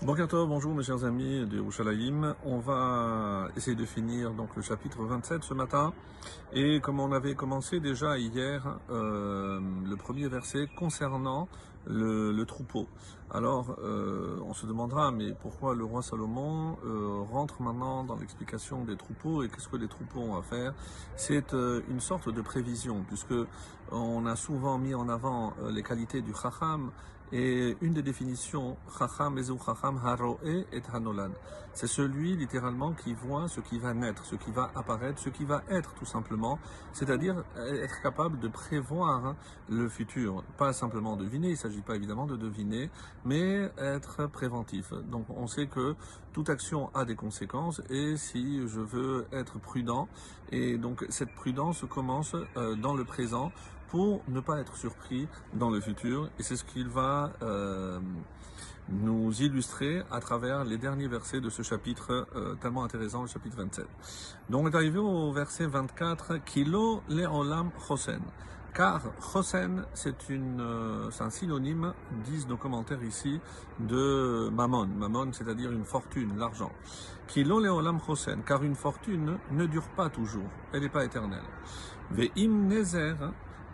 Bonjour, bonjour mes chers amis de Yerushalayim. On va essayer de finir donc le chapitre 27 ce matin. Et comme on avait commencé déjà hier, euh, le premier verset concernant le, troupeau. Alors, euh, on se demandera, mais pourquoi le roi Salomon euh, rentre maintenant dans l'explication des troupeaux et qu'est-ce que les troupeaux ont à faire? C'est une sorte de prévision, puisque on a souvent mis en avant les qualités du chacham et une des définitions, Chacham Haroe Hanolan. C'est celui littéralement qui voit ce qui va naître, ce qui va apparaître, ce qui va être tout simplement, c'est-à-dire être capable de prévoir le futur, pas simplement deviner, il ne s'agit pas évidemment de deviner, mais être préventif. Donc on sait que toute action a des conséquences et si je veux être prudent, et donc cette prudence commence euh, dans le présent pour ne pas être surpris dans le futur. Et c'est ce qu'il va euh, nous illustrer à travers les derniers versets de ce chapitre euh, tellement intéressant, le chapitre 27. Donc on est arrivé au verset 24, Kilo le'olam chosen. Car chosen, euh, c'est un synonyme, disent nos commentaires ici, de mammon. Mammon, c'est-à-dire une fortune, l'argent. Kilo le'olam chosen. Car une fortune ne dure pas toujours. Elle n'est pas éternelle. Ve'im nezer,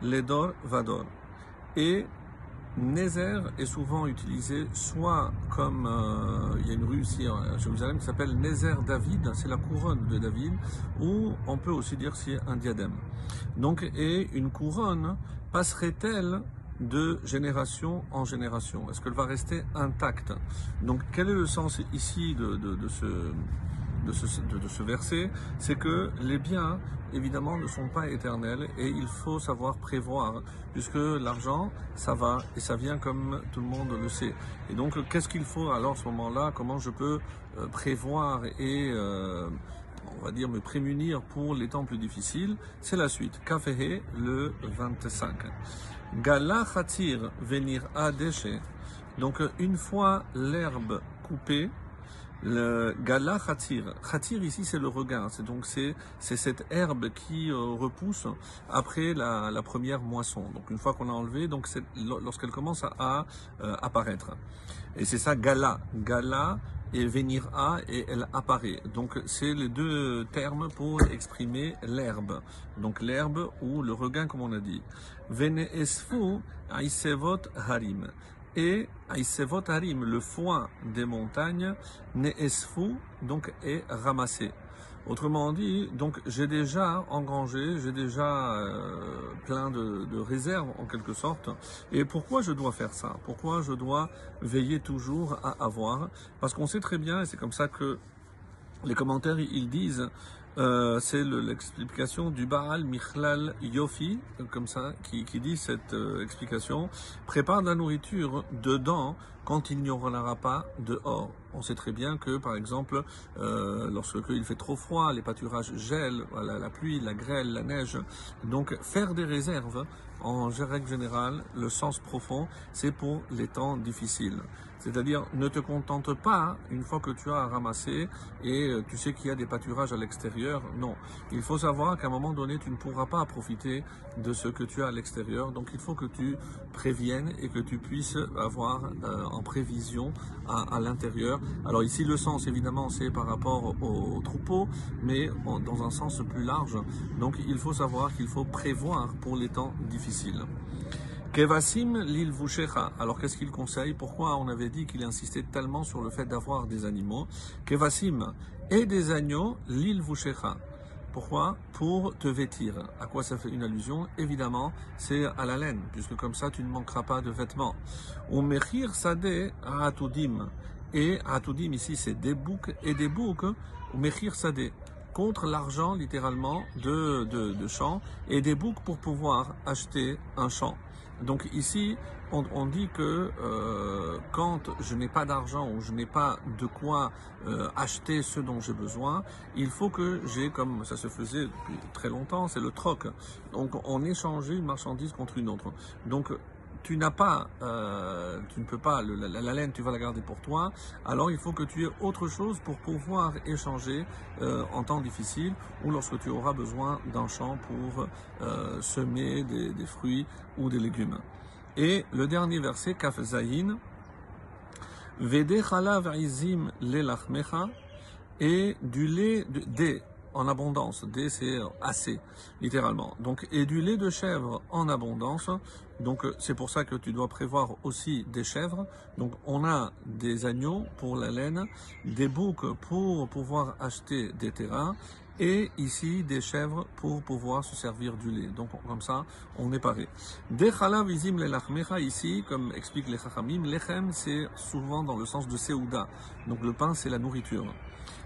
Ledor Vador. Et Nézer est souvent utilisé soit comme euh, il y a une rue ici à Jérusalem qui s'appelle Nézer David, c'est la couronne de David, ou on peut aussi dire c'est un diadème. Donc, et une couronne passerait-elle de génération en génération? Est-ce qu'elle va rester intacte? Donc, quel est le sens ici de, de, de ce de ce, verset, c'est que les biens, évidemment, ne sont pas éternels et il faut savoir prévoir, puisque l'argent, ça va et ça vient comme tout le monde le sait. Et donc, qu'est-ce qu'il faut alors à ce moment-là? Comment je peux euh, prévoir et euh, on va dire me prémunir pour les temps plus difficiles, c'est la suite. Kafehe, le 25. Gala khatir venir à déchet. Donc une fois l'herbe coupée, le gala khatir. Khatir ici c'est le regain, c'est donc c'est cette herbe qui euh, repousse après la, la, première moisson. Donc une fois qu'on a enlevé, donc c'est lorsqu'elle commence à, euh, apparaître. Et c'est ça gala, gala et venir à et elle apparaît. Donc c'est les deux termes pour exprimer l'herbe. Donc l'herbe ou le regain comme on a dit. Vene esfu harim et Aïsevot le foin des montagnes, donc est ramassé. Autrement dit, donc j'ai déjà engrangé, j'ai déjà euh, plein de, de, réserves en quelque sorte. Et pourquoi je dois faire ça? Pourquoi je dois veiller toujours à avoir? Parce qu'on sait très bien, et c'est comme ça que les commentaires ils disent euh, c'est l'explication du Baal Michlal Yofi, comme ça, qui, qui dit cette euh, explication. Prépare de la nourriture dedans quand il n'y en aura pas dehors. On sait très bien que, par exemple, euh, lorsque il fait trop froid, les pâturages gèlent, voilà, la pluie, la grêle, la neige. Donc, faire des réserves, en règle générale, le sens profond, c'est pour les temps difficiles. C'est-à-dire, ne te contente pas une fois que tu as ramassé et euh, tu sais qu'il y a des pâturages à l'extérieur. Non. Il faut savoir qu'à un moment donné, tu ne pourras pas profiter de ce que tu as à l'extérieur. Donc, il faut que tu préviennes et que tu puisses avoir euh, en prévision à, à l'intérieur. Alors ici, le sens, évidemment, c'est par rapport au, au troupeau, mais dans un sens plus large. Donc, il faut savoir qu'il faut prévoir pour les temps difficiles. Kevasim l'île Vushecha. Alors qu'est-ce qu'il conseille? Pourquoi on avait dit qu'il insistait tellement sur le fait d'avoir des animaux? Kevasim et des agneaux l'île Vushecha. Pourquoi? Pour te vêtir. À quoi ça fait une allusion? Évidemment, c'est à la laine, puisque comme ça tu ne manqueras pas de vêtements. Ou mechir sade atudim. Et atudim ici c'est des boucs et des boucs. Ou mechir sade contre l'argent littéralement de, de, de champs et des boucs pour pouvoir acheter un champ. Donc ici, on, on dit que euh, quand je n'ai pas d'argent ou je n'ai pas de quoi euh, acheter ce dont j'ai besoin, il faut que j'ai, comme ça se faisait depuis très longtemps, c'est le troc. Donc on échangeait une marchandise contre une autre. Donc tu n'as pas, euh, tu ne peux pas, la, la, laine, tu vas la garder pour toi. Alors il faut que tu aies autre chose pour pouvoir échanger euh, en temps difficile ou lorsque tu auras besoin d'un champ pour euh, semer des, fruits ou des légumes. Et le dernier verset, Kaf Zayin, Vede chalav lelachmecha et du lait de, des en abondance. D, c'est assez, littéralement. Donc, et du lait de chèvre en abondance. Donc, c'est pour ça que tu dois prévoir aussi des chèvres. Donc, on a des agneaux pour la laine, des boucs pour pouvoir acheter des terrains, et ici des chèvres pour pouvoir se servir du lait. Donc, comme ça, on est paré. Des chalav izim ici, comme explique les chachamim, lechem, c'est souvent dans le sens de seouda. Donc, le pain, c'est la nourriture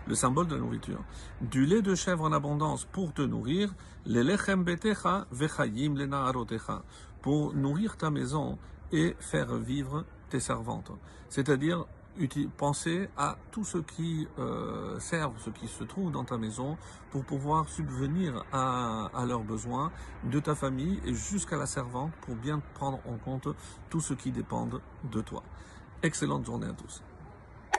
le symbole de la nourriture. Du lait de chèvre en abondance pour te nourrir, le lechem betecha vechayim lenaarotecha, pour nourrir ta maison et faire vivre tes servantes. C'est-à-dire penser à tout ce qui euh, servent, ce qui se trouve dans ta maison, pour pouvoir subvenir à, à leurs besoins de ta famille et jusqu'à la servante pour bien prendre en compte tout ce qui dépend de toi. Excellente journée à tous.